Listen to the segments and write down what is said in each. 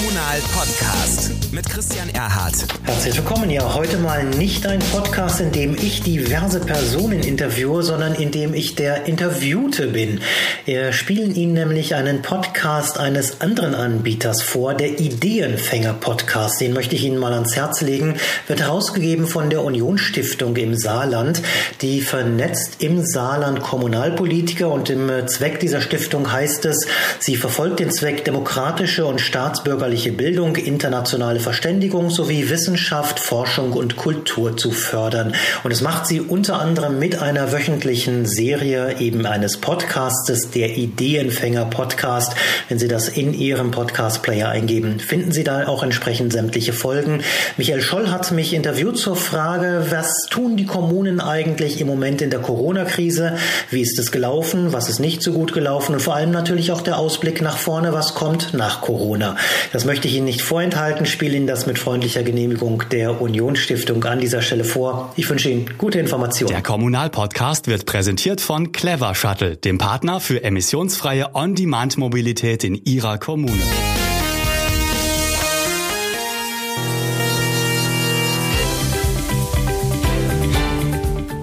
Kommunal Podcast mit Christian Erhardt. Herzlich willkommen. Ja, heute mal nicht ein Podcast, in dem ich diverse Personen interviewe, sondern in dem ich der Interviewte bin. Wir spielen Ihnen nämlich einen Podcast eines anderen Anbieters vor, der Ideenfänger Podcast. Den möchte ich Ihnen mal ans Herz legen. Wird herausgegeben von der Union Stiftung im Saarland, die vernetzt im Saarland Kommunalpolitiker und im Zweck dieser Stiftung heißt es, sie verfolgt den Zweck demokratische und staatsbürgerliche Bildung, internationale Verständigung sowie Wissenschaft, Forschung und Kultur zu fördern. Und es macht sie unter anderem mit einer wöchentlichen Serie eben eines Podcastes, der Ideenfänger Podcast. Wenn Sie das in Ihrem Podcast-Player eingeben, finden Sie da auch entsprechend sämtliche Folgen. Michael Scholl hat mich interviewt zur Frage, was tun die Kommunen eigentlich im Moment in der Corona-Krise? Wie ist es gelaufen? Was ist nicht so gut gelaufen? Und vor allem natürlich auch der Ausblick nach vorne, was kommt nach Corona. Das möchte ich Ihnen nicht vorenthalten, spiele Ihnen das mit freundlicher Genehmigung der Unionsstiftung an dieser Stelle vor. Ich wünsche Ihnen gute Informationen. Der Kommunalpodcast wird präsentiert von Clever Shuttle, dem Partner für emissionsfreie On-Demand-Mobilität in Ihrer Kommune.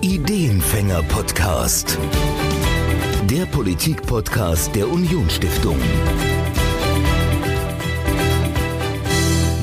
Ideenfänger Podcast. Der Politik-Podcast der Unionsstiftung.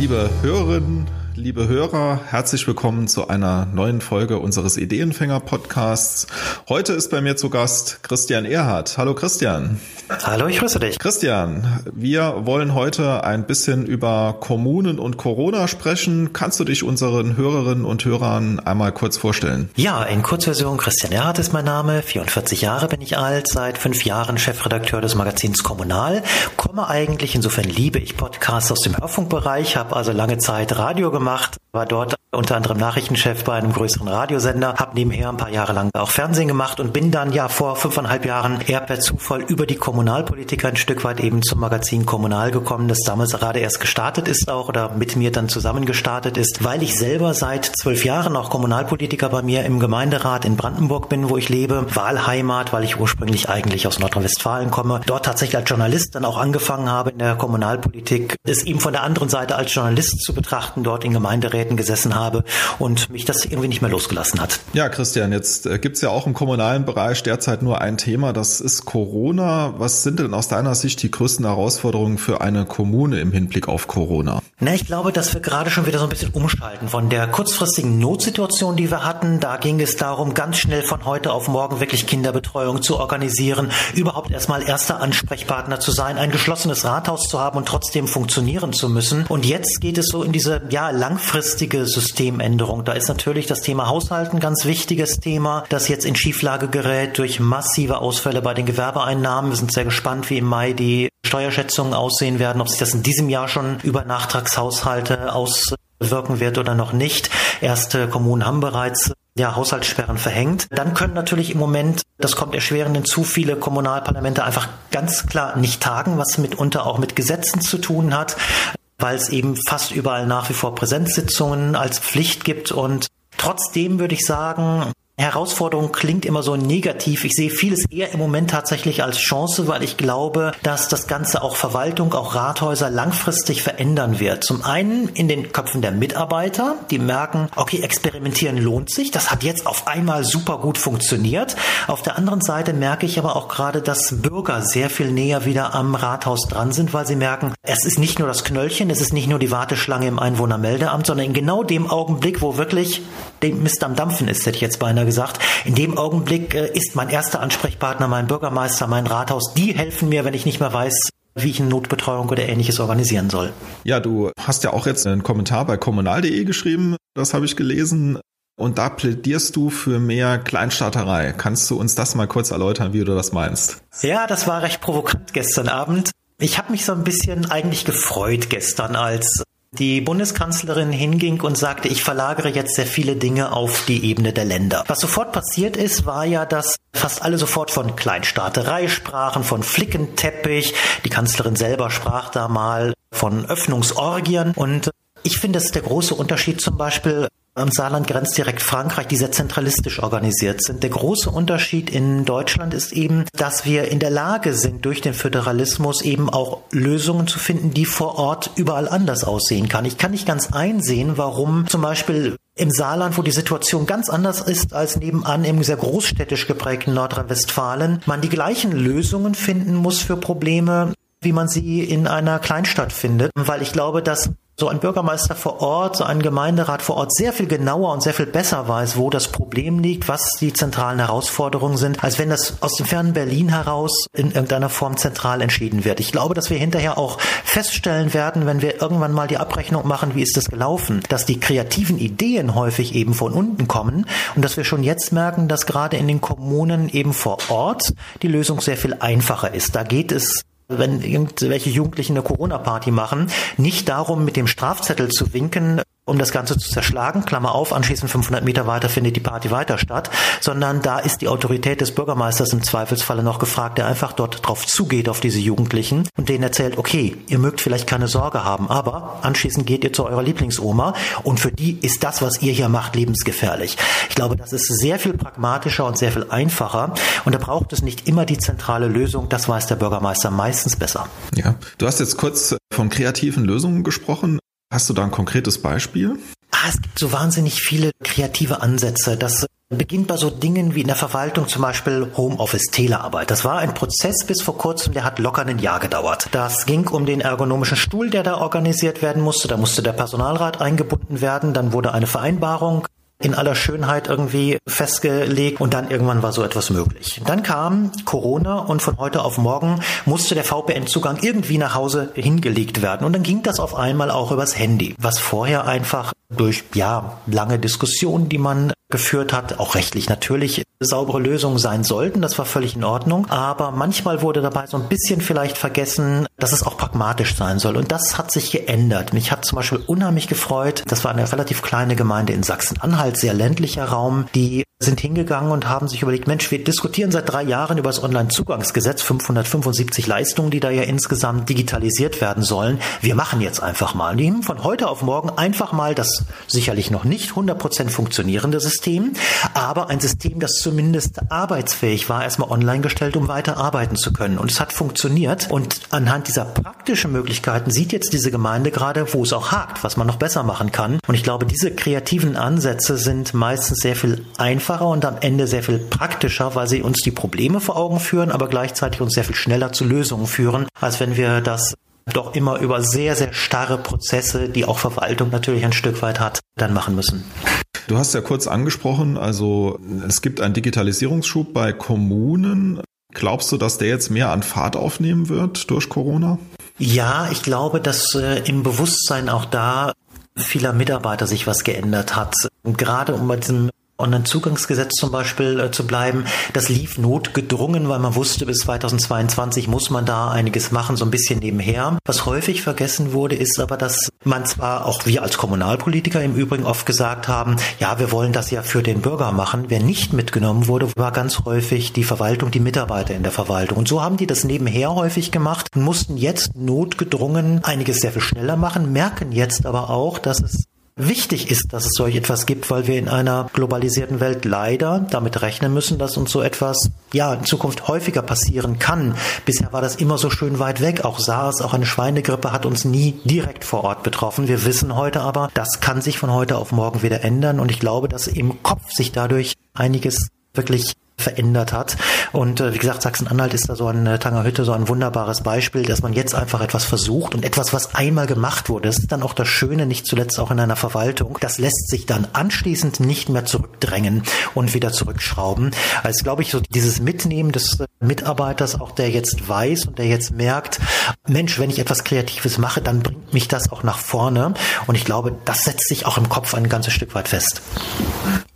Liebe Hörerinnen, liebe Hörer, herzlich willkommen zu einer neuen Folge unseres Ideenfänger Podcasts. Heute ist bei mir zu Gast Christian Erhardt. Hallo Christian. Hallo, ich grüße dich. Christian, wir wollen heute ein bisschen über Kommunen und Corona sprechen. Kannst du dich unseren Hörerinnen und Hörern einmal kurz vorstellen? Ja, in Kurzversion, Christian Erhardt ist mein Name, 44 Jahre bin ich alt, seit fünf Jahren Chefredakteur des Magazins Kommunal, komme eigentlich, insofern liebe ich Podcasts aus dem Hörfunkbereich, habe also lange Zeit Radio gemacht, war dort unter anderem Nachrichtenchef bei einem größeren Radiosender, habe nebenher ein paar Jahre lang auch Fernsehen gemacht und bin dann ja vor fünfeinhalb Jahren eher per Zufall über die Kommunalpolitiker ein Stück weit eben zum Magazin Kommunal gekommen, das damals gerade erst gestartet ist auch oder mit mir dann zusammen gestartet ist, weil ich selber seit zwölf Jahren auch Kommunalpolitiker bei mir im Gemeinderat in Brandenburg bin, wo ich lebe, Wahlheimat, weil ich ursprünglich eigentlich aus Nordrhein-Westfalen komme, dort tatsächlich als Journalist dann auch angefangen habe in der Kommunalpolitik, es eben von der anderen Seite als Journalist zu betrachten, dort in Gemeinderäten gesessen habe und mich das irgendwie nicht mehr losgelassen hat. Ja, Christian, jetzt äh, gibt's ja auch im kommunalen Bereich derzeit nur ein Thema, das ist Corona. Was sind denn aus deiner Sicht die größten Herausforderungen für eine Kommune im Hinblick auf Corona? Na, ich glaube, dass wir gerade schon wieder so ein bisschen umschalten von der kurzfristigen Notsituation, die wir hatten. Da ging es darum, ganz schnell von heute auf morgen wirklich Kinderbetreuung zu organisieren, überhaupt erstmal erster Ansprechpartner zu sein, ein geschlossenes Rathaus zu haben und trotzdem funktionieren zu müssen. Und jetzt geht es so in diese ja langfristige Systemänderung. Da ist natürlich das Thema Haushalten ganz wichtiges Thema, das jetzt in Schieflage gerät durch massive Ausfälle bei den Gewerbeeinnahmen. Wir sind sehr gespannt, wie im Mai die Steuerschätzungen aussehen werden, ob sich das in diesem Jahr schon über Nachtragshaushalte auswirken wird oder noch nicht. Erste Kommunen haben bereits ja, Haushaltssperren verhängt. Dann können natürlich im Moment, das kommt erschwerend hinzu, viele Kommunalparlamente einfach ganz klar nicht tagen, was mitunter auch mit Gesetzen zu tun hat, weil es eben fast überall nach wie vor Präsenzsitzungen als Pflicht gibt. Und Trotzdem würde ich sagen, Herausforderung klingt immer so negativ. Ich sehe vieles eher im Moment tatsächlich als Chance, weil ich glaube, dass das Ganze auch Verwaltung, auch Rathäuser langfristig verändern wird. Zum einen in den Köpfen der Mitarbeiter, die merken, okay, experimentieren lohnt sich. Das hat jetzt auf einmal super gut funktioniert. Auf der anderen Seite merke ich aber auch gerade, dass Bürger sehr viel näher wieder am Rathaus dran sind, weil sie merken, es ist nicht nur das Knöllchen, es ist nicht nur die Warteschlange im Einwohnermeldeamt, sondern in genau dem Augenblick, wo wirklich der Mist am Dampfen ist, hätte ich jetzt beinahe gesagt. In dem Augenblick äh, ist mein erster Ansprechpartner mein Bürgermeister, mein Rathaus. Die helfen mir, wenn ich nicht mehr weiß, wie ich eine Notbetreuung oder ähnliches organisieren soll. Ja, du hast ja auch jetzt einen Kommentar bei kommunal.de geschrieben, das habe ich gelesen. Und da plädierst du für mehr Kleinstaaterei. Kannst du uns das mal kurz erläutern, wie du das meinst? Ja, das war recht provokant gestern Abend. Ich habe mich so ein bisschen eigentlich gefreut gestern, als die Bundeskanzlerin hinging und sagte, ich verlagere jetzt sehr viele Dinge auf die Ebene der Länder. Was sofort passiert ist, war ja, dass fast alle sofort von Kleinstaaterei sprachen, von Flickenteppich. Die Kanzlerin selber sprach da mal von Öffnungsorgien und ich finde, das ist der große Unterschied zum Beispiel am Saarland grenzt direkt Frankreich, die sehr zentralistisch organisiert sind. Der große Unterschied in Deutschland ist eben, dass wir in der Lage sind, durch den Föderalismus eben auch Lösungen zu finden, die vor Ort überall anders aussehen kann. Ich kann nicht ganz einsehen, warum zum Beispiel im Saarland, wo die Situation ganz anders ist als nebenan im sehr großstädtisch geprägten Nordrhein-Westfalen, man die gleichen Lösungen finden muss für Probleme, wie man sie in einer Kleinstadt findet, weil ich glaube, dass so ein Bürgermeister vor Ort, so ein Gemeinderat vor Ort sehr viel genauer und sehr viel besser weiß, wo das Problem liegt, was die zentralen Herausforderungen sind, als wenn das aus dem fernen Berlin heraus in irgendeiner Form zentral entschieden wird. Ich glaube, dass wir hinterher auch feststellen werden, wenn wir irgendwann mal die Abrechnung machen, wie ist das gelaufen, dass die kreativen Ideen häufig eben von unten kommen und dass wir schon jetzt merken, dass gerade in den Kommunen eben vor Ort die Lösung sehr viel einfacher ist. Da geht es wenn irgendwelche Jugendlichen eine Corona-Party machen, nicht darum, mit dem Strafzettel zu winken, um das Ganze zu zerschlagen, Klammer auf, anschließend 500 Meter weiter findet die Party weiter statt, sondern da ist die Autorität des Bürgermeisters im Zweifelsfalle noch gefragt, der einfach dort drauf zugeht auf diese Jugendlichen und denen erzählt, okay, ihr mögt vielleicht keine Sorge haben, aber anschließend geht ihr zu eurer Lieblingsoma und für die ist das, was ihr hier macht, lebensgefährlich. Ich glaube, das ist sehr viel pragmatischer und sehr viel einfacher und da braucht es nicht immer die zentrale Lösung, das weiß der Bürgermeister meistens besser. Ja, du hast jetzt kurz von kreativen Lösungen gesprochen. Hast du da ein konkretes Beispiel? Ah, es gibt so wahnsinnig viele kreative Ansätze. Das beginnt bei so Dingen wie in der Verwaltung zum Beispiel Homeoffice, Telearbeit. Das war ein Prozess bis vor kurzem, der hat locker ein Jahr gedauert. Das ging um den ergonomischen Stuhl, der da organisiert werden musste. Da musste der Personalrat eingebunden werden. Dann wurde eine Vereinbarung in aller Schönheit irgendwie festgelegt und dann irgendwann war so etwas möglich. Dann kam Corona und von heute auf morgen musste der VPN-Zugang irgendwie nach Hause hingelegt werden und dann ging das auf einmal auch übers Handy, was vorher einfach durch ja lange Diskussionen, die man geführt hat, auch rechtlich natürlich saubere Lösungen sein sollten. Das war völlig in Ordnung. Aber manchmal wurde dabei so ein bisschen vielleicht vergessen, dass es auch pragmatisch sein soll. Und das hat sich geändert. Mich hat zum Beispiel unheimlich gefreut. Das war eine relativ kleine Gemeinde in Sachsen-Anhalt, sehr ländlicher Raum, die sind hingegangen und haben sich überlegt, Mensch, wir diskutieren seit drei Jahren über das Online-Zugangsgesetz, 575 Leistungen, die da ja insgesamt digitalisiert werden sollen. Wir machen jetzt einfach mal. Die haben von heute auf morgen einfach mal das sicherlich noch nicht 100% funktionierende System, aber ein System, das zumindest arbeitsfähig war, erstmal online gestellt, um weiter arbeiten zu können. Und es hat funktioniert. Und anhand dieser praktischen Möglichkeiten sieht jetzt diese Gemeinde gerade, wo es auch hakt, was man noch besser machen kann. Und ich glaube, diese kreativen Ansätze sind meistens sehr viel einfacher einfacher und am Ende sehr viel praktischer, weil sie uns die Probleme vor Augen führen, aber gleichzeitig uns sehr viel schneller zu Lösungen führen, als wenn wir das doch immer über sehr, sehr starre Prozesse, die auch Verwaltung natürlich ein Stück weit hat, dann machen müssen. Du hast ja kurz angesprochen, also es gibt einen Digitalisierungsschub bei Kommunen. Glaubst du, dass der jetzt mehr an Fahrt aufnehmen wird durch Corona? Ja, ich glaube, dass äh, im Bewusstsein auch da vieler Mitarbeiter sich was geändert hat. Gerade um bei diesem Online-Zugangsgesetz zum Beispiel äh, zu bleiben, das lief notgedrungen, weil man wusste, bis 2022 muss man da einiges machen, so ein bisschen nebenher. Was häufig vergessen wurde, ist aber, dass man zwar auch wir als Kommunalpolitiker im Übrigen oft gesagt haben, ja, wir wollen das ja für den Bürger machen. Wer nicht mitgenommen wurde, war ganz häufig die Verwaltung, die Mitarbeiter in der Verwaltung. Und so haben die das nebenher häufig gemacht und mussten jetzt notgedrungen einiges sehr viel schneller machen, merken jetzt aber auch, dass es wichtig ist, dass es solch etwas gibt, weil wir in einer globalisierten Welt leider damit rechnen müssen, dass uns so etwas ja in Zukunft häufiger passieren kann. Bisher war das immer so schön weit weg. Auch SARS, auch eine Schweinegrippe hat uns nie direkt vor Ort betroffen. Wir wissen heute aber, das kann sich von heute auf morgen wieder ändern und ich glaube, dass im Kopf sich dadurch einiges wirklich verändert hat. Und äh, wie gesagt, Sachsen-Anhalt ist da so ein äh, Tangerhütte so ein wunderbares Beispiel, dass man jetzt einfach etwas versucht und etwas, was einmal gemacht wurde, das ist dann auch das Schöne, nicht zuletzt auch in einer Verwaltung, das lässt sich dann anschließend nicht mehr zurückdrängen und wieder zurückschrauben. Also glaube ich, so dieses Mitnehmen des äh, Mitarbeiters, auch der jetzt weiß und der jetzt merkt, Mensch, wenn ich etwas Kreatives mache, dann bringt mich das auch nach vorne. Und ich glaube, das setzt sich auch im Kopf ein ganzes Stück weit fest.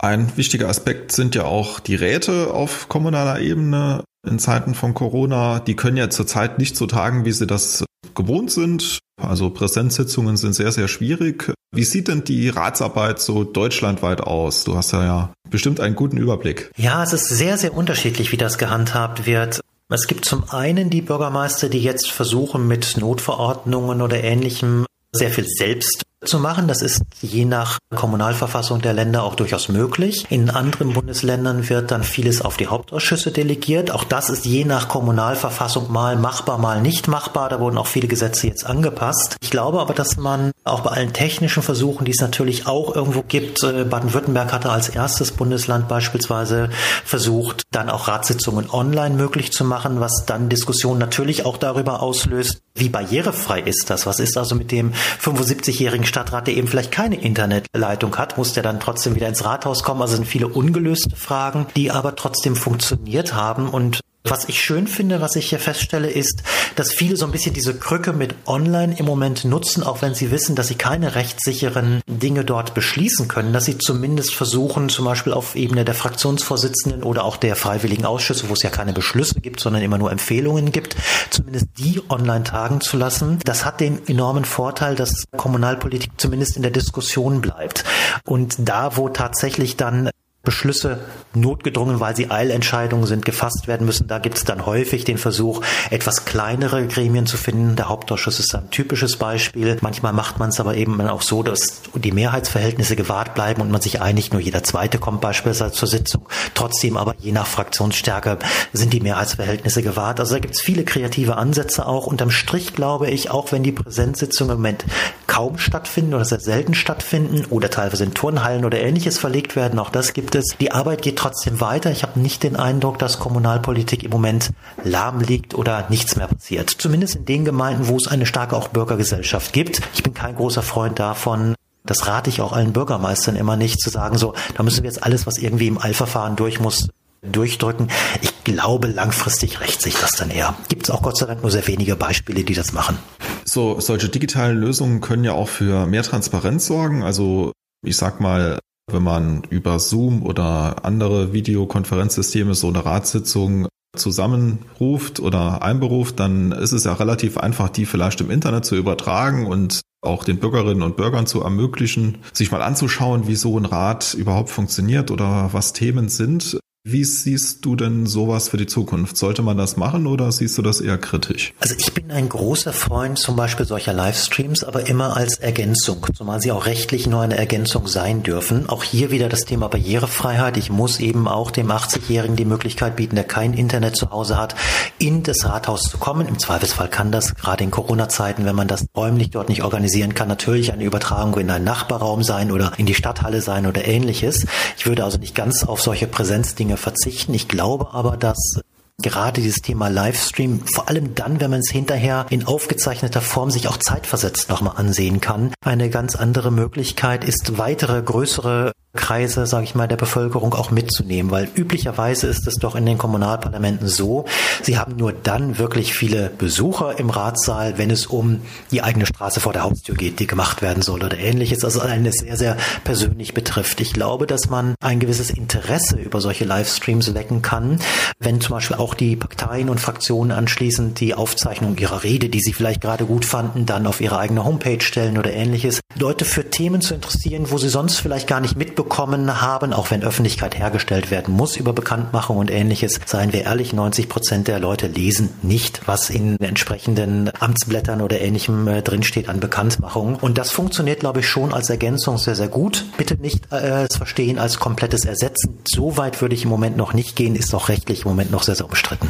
Ein wichtiger Aspekt sind ja auch die Räte auf kommunaler Ebene in Zeiten von Corona. Die können ja zurzeit nicht so tagen, wie sie das gewohnt sind. Also Präsenzsitzungen sind sehr, sehr schwierig. Wie sieht denn die Ratsarbeit so deutschlandweit aus? Du hast ja, ja bestimmt einen guten Überblick. Ja, es ist sehr, sehr unterschiedlich, wie das gehandhabt wird. Es gibt zum einen die Bürgermeister, die jetzt versuchen, mit Notverordnungen oder ähnlichem sehr viel selbst zu machen. Das ist je nach Kommunalverfassung der Länder auch durchaus möglich. In anderen Bundesländern wird dann vieles auf die Hauptausschüsse delegiert. Auch das ist je nach Kommunalverfassung mal machbar, mal nicht machbar. Da wurden auch viele Gesetze jetzt angepasst. Ich glaube aber, dass man auch bei allen technischen Versuchen, die es natürlich auch irgendwo gibt, äh, Baden-Württemberg hatte als erstes Bundesland beispielsweise versucht, dann auch Ratssitzungen online möglich zu machen, was dann Diskussionen natürlich auch darüber auslöst, wie barrierefrei ist das? Was ist also mit dem 75-jährigen Stadtrat, der eben vielleicht keine Internetleitung hat? Muss der dann trotzdem wieder ins Rathaus kommen? Also sind viele ungelöste Fragen, die aber trotzdem funktioniert haben und was ich schön finde, was ich hier feststelle, ist, dass viele so ein bisschen diese Krücke mit Online im Moment nutzen, auch wenn sie wissen, dass sie keine rechtssicheren Dinge dort beschließen können, dass sie zumindest versuchen, zum Beispiel auf Ebene der Fraktionsvorsitzenden oder auch der freiwilligen Ausschüsse, wo es ja keine Beschlüsse gibt, sondern immer nur Empfehlungen gibt, zumindest die online tagen zu lassen. Das hat den enormen Vorteil, dass Kommunalpolitik zumindest in der Diskussion bleibt. Und da, wo tatsächlich dann Beschlüsse notgedrungen, weil sie Eilentscheidungen sind, gefasst werden müssen. Da gibt es dann häufig den Versuch, etwas kleinere Gremien zu finden. Der Hauptausschuss ist ein typisches Beispiel. Manchmal macht man es aber eben auch so, dass die Mehrheitsverhältnisse gewahrt bleiben und man sich einigt, nur jeder Zweite kommt beispielsweise zur Sitzung. Trotzdem aber je nach Fraktionsstärke sind die Mehrheitsverhältnisse gewahrt. Also da gibt es viele kreative Ansätze auch. Unterm Strich glaube ich, auch wenn die Präsenzsitzungen im Moment kaum stattfinden oder sehr selten stattfinden oder teilweise in Turnhallen oder ähnliches verlegt werden, auch das gibt es. Die Arbeit geht trotzdem weiter. Ich habe nicht den Eindruck, dass Kommunalpolitik im Moment lahm liegt oder nichts mehr passiert. Zumindest in den Gemeinden, wo es eine starke auch Bürgergesellschaft gibt. Ich bin kein großer Freund davon, das rate ich auch allen Bürgermeistern immer nicht, zu sagen, so, da müssen wir jetzt alles, was irgendwie im Eilverfahren durch muss, durchdrücken. Ich glaube, langfristig rächt sich das dann eher. Gibt es auch Gott sei Dank nur sehr wenige Beispiele, die das machen. So, solche digitalen Lösungen können ja auch für mehr Transparenz sorgen. Also ich sag mal, wenn man über Zoom oder andere Videokonferenzsysteme so eine Ratssitzung zusammenruft oder einberuft, dann ist es ja relativ einfach, die vielleicht im Internet zu übertragen und auch den Bürgerinnen und Bürgern zu ermöglichen, sich mal anzuschauen, wie so ein Rat überhaupt funktioniert oder was Themen sind. Wie siehst du denn sowas für die Zukunft? Sollte man das machen oder siehst du das eher kritisch? Also ich bin ein großer Freund zum Beispiel solcher Livestreams, aber immer als Ergänzung, zumal sie auch rechtlich nur eine Ergänzung sein dürfen. Auch hier wieder das Thema Barrierefreiheit. Ich muss eben auch dem 80-Jährigen die Möglichkeit bieten, der kein Internet zu Hause hat, in das Rathaus zu kommen. Im Zweifelsfall kann das gerade in Corona-Zeiten, wenn man das räumlich dort nicht organisieren kann, natürlich eine Übertragung in einen Nachbarraum sein oder in die Stadthalle sein oder ähnliches. Ich würde also nicht ganz auf solche Präsenzdinge verzichten. Ich glaube aber, dass gerade dieses Thema Livestream, vor allem dann, wenn man es hinterher in aufgezeichneter Form sich auch zeitversetzt nochmal ansehen kann, eine ganz andere Möglichkeit ist, weitere größere Kreise, sage ich mal, der Bevölkerung auch mitzunehmen, weil üblicherweise ist es doch in den Kommunalparlamenten so, sie haben nur dann wirklich viele Besucher im Ratssaal, wenn es um die eigene Straße vor der Haustür geht, die gemacht werden soll oder ähnliches, also eine sehr, sehr persönlich betrifft. Ich glaube, dass man ein gewisses Interesse über solche Livestreams wecken kann, wenn zum Beispiel auch die Parteien und Fraktionen anschließend die Aufzeichnung ihrer Rede, die sie vielleicht gerade gut fanden, dann auf ihre eigene Homepage stellen oder ähnliches, Leute für Themen zu interessieren, wo sie sonst vielleicht gar nicht mitbekommen, bekommen haben, auch wenn Öffentlichkeit hergestellt werden muss über Bekanntmachung und ähnliches. Seien wir ehrlich, 90 Prozent der Leute lesen nicht, was in entsprechenden Amtsblättern oder ähnlichem äh, drinsteht an Bekanntmachung. Und das funktioniert, glaube ich, schon als Ergänzung sehr, sehr gut. Bitte nicht äh, verstehen als komplettes Ersetzen. So weit würde ich im Moment noch nicht gehen, ist auch rechtlich im Moment noch sehr, sehr umstritten.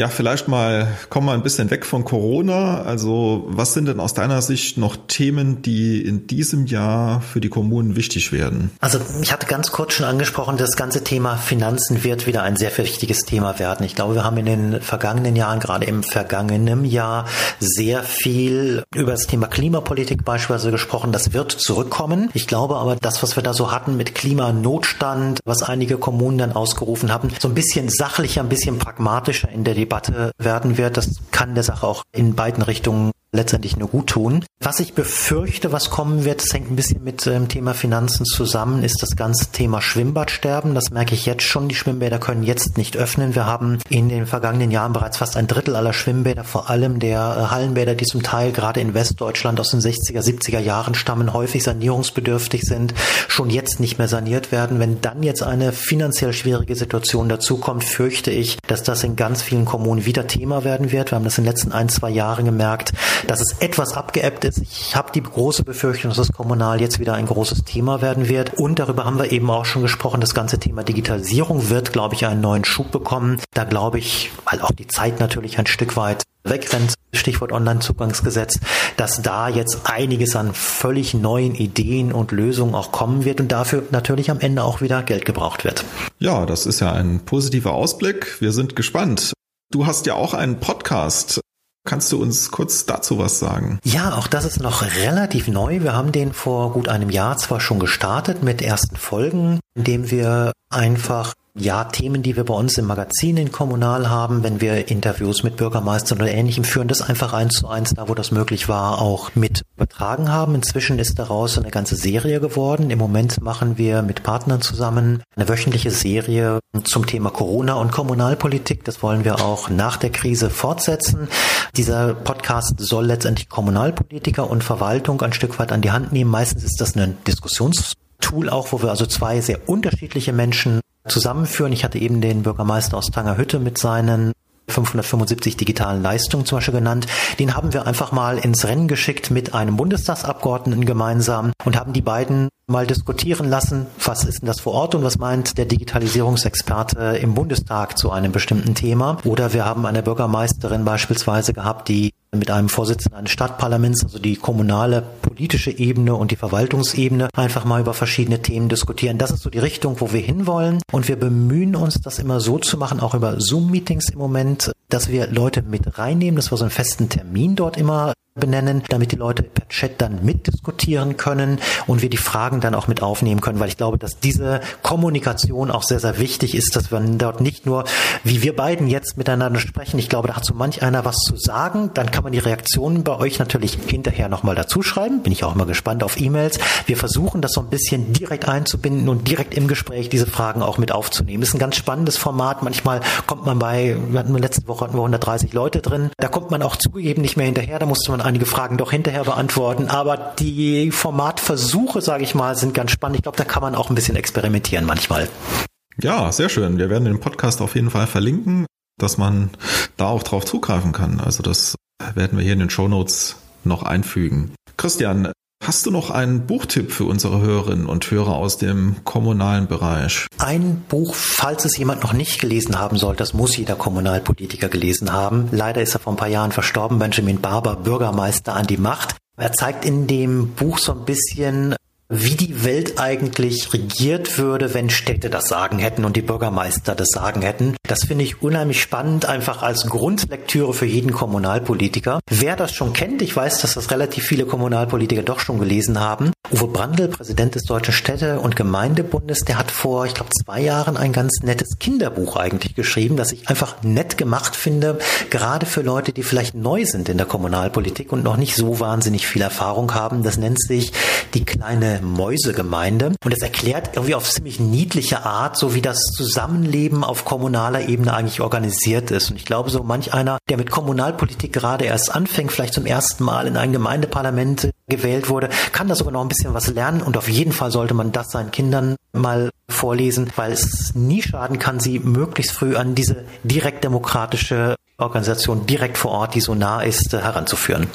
Ja, vielleicht mal kommen wir ein bisschen weg von Corona. Also was sind denn aus deiner Sicht noch Themen, die in diesem Jahr für die Kommunen wichtig werden? Also ich hatte ganz kurz schon angesprochen, das ganze Thema Finanzen wird wieder ein sehr wichtiges Thema werden. Ich glaube, wir haben in den vergangenen Jahren, gerade im vergangenen Jahr, sehr viel über das Thema Klimapolitik beispielsweise gesprochen. Das wird zurückkommen. Ich glaube aber, das, was wir da so hatten mit Klimanotstand, was einige Kommunen dann ausgerufen haben, so ein bisschen sachlicher, ein bisschen pragmatischer in der Debatte werden wird. Das kann der Sache auch in beiden Richtungen letztendlich nur gut tun. Was ich befürchte, was kommen wird, das hängt ein bisschen mit dem Thema Finanzen zusammen, ist das ganze Thema Schwimmbadsterben. Das merke ich jetzt schon. Die Schwimmbäder können jetzt nicht öffnen. Wir haben in den vergangenen Jahren bereits fast ein Drittel aller Schwimmbäder, vor allem der äh, Hallenbäder, die zum Teil gerade in Westdeutschland aus den 60er, 70er Jahren stammen, häufig sanierungsbedürftig sind, schon jetzt nicht mehr saniert werden. Wenn dann jetzt eine finanziell schwierige Situation dazukommt, fürchte ich, dass das in ganz vielen Kommunen wieder Thema werden wird. Wir haben das in den letzten ein, zwei Jahren gemerkt, dass es etwas abgeebbt ist. Ich habe die große Befürchtung, dass das kommunal jetzt wieder ein großes Thema werden wird. Und darüber haben wir eben auch schon gesprochen. Das ganze Thema Digitalisierung wird, glaube ich, einen neuen Schub bekommen. Da glaube ich, weil auch die Zeit natürlich ein Stück weit wegrennt, Stichwort Onlinezugangsgesetz, dass da jetzt einiges an völlig neuen Ideen und Lösungen auch kommen wird und dafür natürlich am Ende auch wieder Geld gebraucht wird. Ja, das ist ja ein positiver Ausblick. Wir sind gespannt. Du hast ja auch einen Podcast. Kannst du uns kurz dazu was sagen? Ja, auch das ist noch relativ neu. Wir haben den vor gut einem Jahr zwar schon gestartet mit ersten Folgen, indem wir einfach ja, Themen, die wir bei uns im Magazin in Kommunal haben, wenn wir Interviews mit Bürgermeistern oder Ähnlichem führen, das einfach eins zu eins, da wo das möglich war, auch mit übertragen haben. Inzwischen ist daraus eine ganze Serie geworden. Im Moment machen wir mit Partnern zusammen eine wöchentliche Serie zum Thema Corona und Kommunalpolitik. Das wollen wir auch nach der Krise fortsetzen. Dieser Podcast soll letztendlich Kommunalpolitiker und Verwaltung ein Stück weit an die Hand nehmen. Meistens ist das ein Diskussions Tool auch, wo wir also zwei sehr unterschiedliche Menschen zusammenführen. Ich hatte eben den Bürgermeister aus Tangerhütte mit seinen 575 digitalen Leistungen zum Beispiel genannt. Den haben wir einfach mal ins Rennen geschickt mit einem Bundestagsabgeordneten gemeinsam und haben die beiden mal diskutieren lassen, was ist denn das vor Ort und was meint der Digitalisierungsexperte im Bundestag zu einem bestimmten Thema. Oder wir haben eine Bürgermeisterin beispielsweise gehabt, die mit einem Vorsitzenden eines Stadtparlaments, also die kommunale politische Ebene und die Verwaltungsebene, einfach mal über verschiedene Themen diskutieren. Das ist so die Richtung, wo wir hinwollen. Und wir bemühen uns, das immer so zu machen, auch über Zoom-Meetings im Moment, dass wir Leute mit reinnehmen, dass wir so einen festen Termin dort immer benennen, damit die Leute per Chat dann mitdiskutieren können und wir die Fragen dann auch mit aufnehmen können, weil ich glaube, dass diese Kommunikation auch sehr, sehr wichtig ist, dass wir dort nicht nur, wie wir beiden jetzt miteinander sprechen, ich glaube, da hat so manch einer was zu sagen, dann kann man die Reaktionen bei euch natürlich hinterher nochmal dazu schreiben, bin ich auch mal gespannt auf E-Mails. Wir versuchen das so ein bisschen direkt einzubinden und direkt im Gespräch diese Fragen auch mit aufzunehmen. Ist ein ganz spannendes Format, manchmal kommt man bei, wir hatten letzte Woche hatten wir 130 Leute drin, da kommt man auch zugegeben nicht mehr hinterher, da musste man man einige Fragen doch hinterher beantworten. Aber die Formatversuche, sage ich mal, sind ganz spannend. Ich glaube, da kann man auch ein bisschen experimentieren manchmal. Ja, sehr schön. Wir werden den Podcast auf jeden Fall verlinken, dass man da auch drauf zugreifen kann. Also das werden wir hier in den Show Notes noch einfügen. Christian, Hast du noch einen Buchtipp für unsere Hörerinnen und Hörer aus dem kommunalen Bereich? Ein Buch, falls es jemand noch nicht gelesen haben sollte, das muss jeder Kommunalpolitiker gelesen haben. Leider ist er vor ein paar Jahren verstorben, Benjamin Barber, Bürgermeister an die Macht. Er zeigt in dem Buch so ein bisschen wie die Welt eigentlich regiert würde, wenn Städte das Sagen hätten und die Bürgermeister das Sagen hätten. Das finde ich unheimlich spannend, einfach als Grundlektüre für jeden Kommunalpolitiker. Wer das schon kennt, ich weiß, dass das relativ viele Kommunalpolitiker doch schon gelesen haben. Uwe Brandl, Präsident des Deutschen Städte- und Gemeindebundes, der hat vor, ich glaube, zwei Jahren ein ganz nettes Kinderbuch eigentlich geschrieben, das ich einfach nett gemacht finde, gerade für Leute, die vielleicht neu sind in der Kommunalpolitik und noch nicht so wahnsinnig viel Erfahrung haben. Das nennt sich die kleine Mäusegemeinde und es erklärt irgendwie auf ziemlich niedliche Art, so wie das Zusammenleben auf kommunaler Ebene eigentlich organisiert ist. Und ich glaube, so manch einer, der mit Kommunalpolitik gerade erst anfängt, vielleicht zum ersten Mal in ein Gemeindeparlament gewählt wurde, kann da sogar noch ein bisschen was lernen und auf jeden Fall sollte man das seinen Kindern mal vorlesen, weil es nie schaden kann, sie möglichst früh an diese direkt demokratische Organisation direkt vor Ort, die so nah ist, heranzuführen.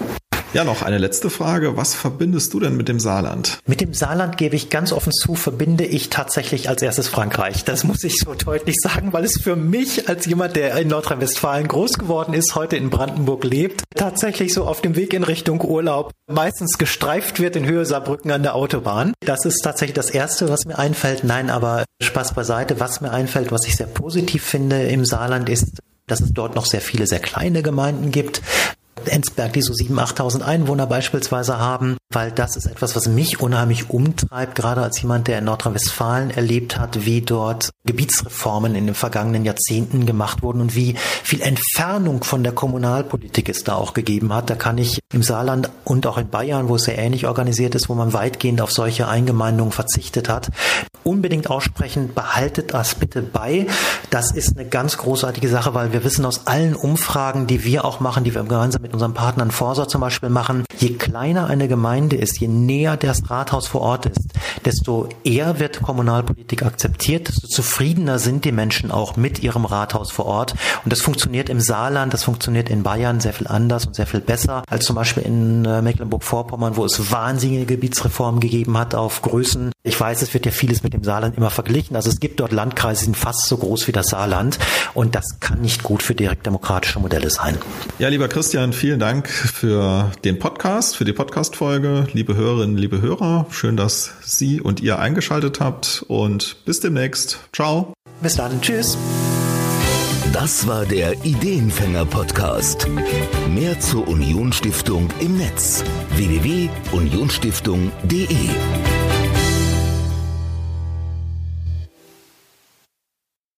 Ja, noch eine letzte Frage. Was verbindest du denn mit dem Saarland? Mit dem Saarland gebe ich ganz offen zu, verbinde ich tatsächlich als erstes Frankreich. Das muss ich so deutlich sagen, weil es für mich als jemand, der in Nordrhein-Westfalen groß geworden ist, heute in Brandenburg lebt, tatsächlich so auf dem Weg in Richtung Urlaub meistens gestreift wird in Höhe Saarbrücken an der Autobahn. Das ist tatsächlich das Erste, was mir einfällt. Nein, aber Spaß beiseite. Was mir einfällt, was ich sehr positiv finde im Saarland ist, dass es dort noch sehr viele sehr kleine Gemeinden gibt. Enzberg, die so 7.000, 8.000 Einwohner beispielsweise haben, weil das ist etwas, was mich unheimlich umtreibt, gerade als jemand, der in Nordrhein-Westfalen erlebt hat, wie dort Gebietsreformen in den vergangenen Jahrzehnten gemacht wurden und wie viel Entfernung von der Kommunalpolitik es da auch gegeben hat. Da kann ich im Saarland und auch in Bayern, wo es sehr ähnlich organisiert ist, wo man weitgehend auf solche Eingemeindungen verzichtet hat, unbedingt aussprechen, behaltet das bitte bei. Das ist eine ganz großartige Sache, weil wir wissen aus allen Umfragen, die wir auch machen, die wir gemeinsam mit unseren Partnern Forsa zum Beispiel machen, je kleiner eine Gemeinde Entscheidende ist, je näher das Rathaus vor Ort ist, desto eher wird Kommunalpolitik akzeptiert, desto zufriedener sind die Menschen auch mit ihrem Rathaus vor Ort. Und das funktioniert im Saarland, das funktioniert in Bayern sehr viel anders und sehr viel besser als zum Beispiel in äh, Mecklenburg-Vorpommern, wo es wahnsinnige Gebietsreformen gegeben hat auf Größen. Ich weiß, es wird ja vieles mit dem Saarland immer verglichen. Also es gibt dort Landkreise, die sind fast so groß wie das Saarland. Und das kann nicht gut für direktdemokratische Modelle sein. Ja, lieber Christian, vielen Dank für den Podcast, für die Podcast-Folge. Liebe Hörerinnen, liebe Hörer, schön, dass Sie und ihr eingeschaltet habt und bis demnächst. Ciao. Bis dann. Tschüss. Das war der Ideenfänger Podcast. Mehr zur Unionsstiftung im Netz www.unionstiftung.de